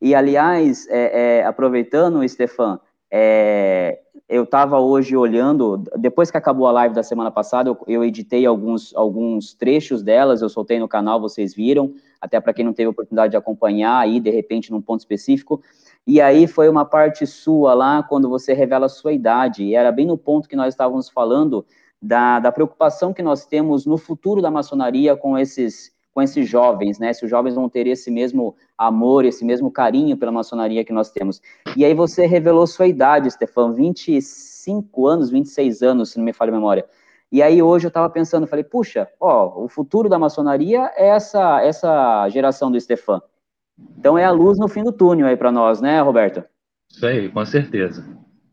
E, aliás, é, é, aproveitando, Stefan, é, eu estava hoje olhando, depois que acabou a live da semana passada, eu, eu, editei alguns, alguns trechos delas, eu soltei no canal, vocês viram, até para quem não teve oportunidade de acompanhar aí, de repente, num ponto específico. E aí foi uma parte sua lá, quando você revela a sua idade, e era bem no ponto que nós estávamos falando da, da preocupação que nós temos no futuro da maçonaria com esses com esses jovens, né? Se os jovens vão ter esse mesmo amor, esse mesmo carinho pela maçonaria que nós temos. E aí você revelou sua idade, Stefan, 25 anos, 26 anos, se não me falha a memória. E aí hoje eu estava pensando, falei, puxa, ó, o futuro da maçonaria é essa, essa geração do Stefan. Então é a luz no fim do túnel aí para nós, né, Roberto? Isso aí, com certeza.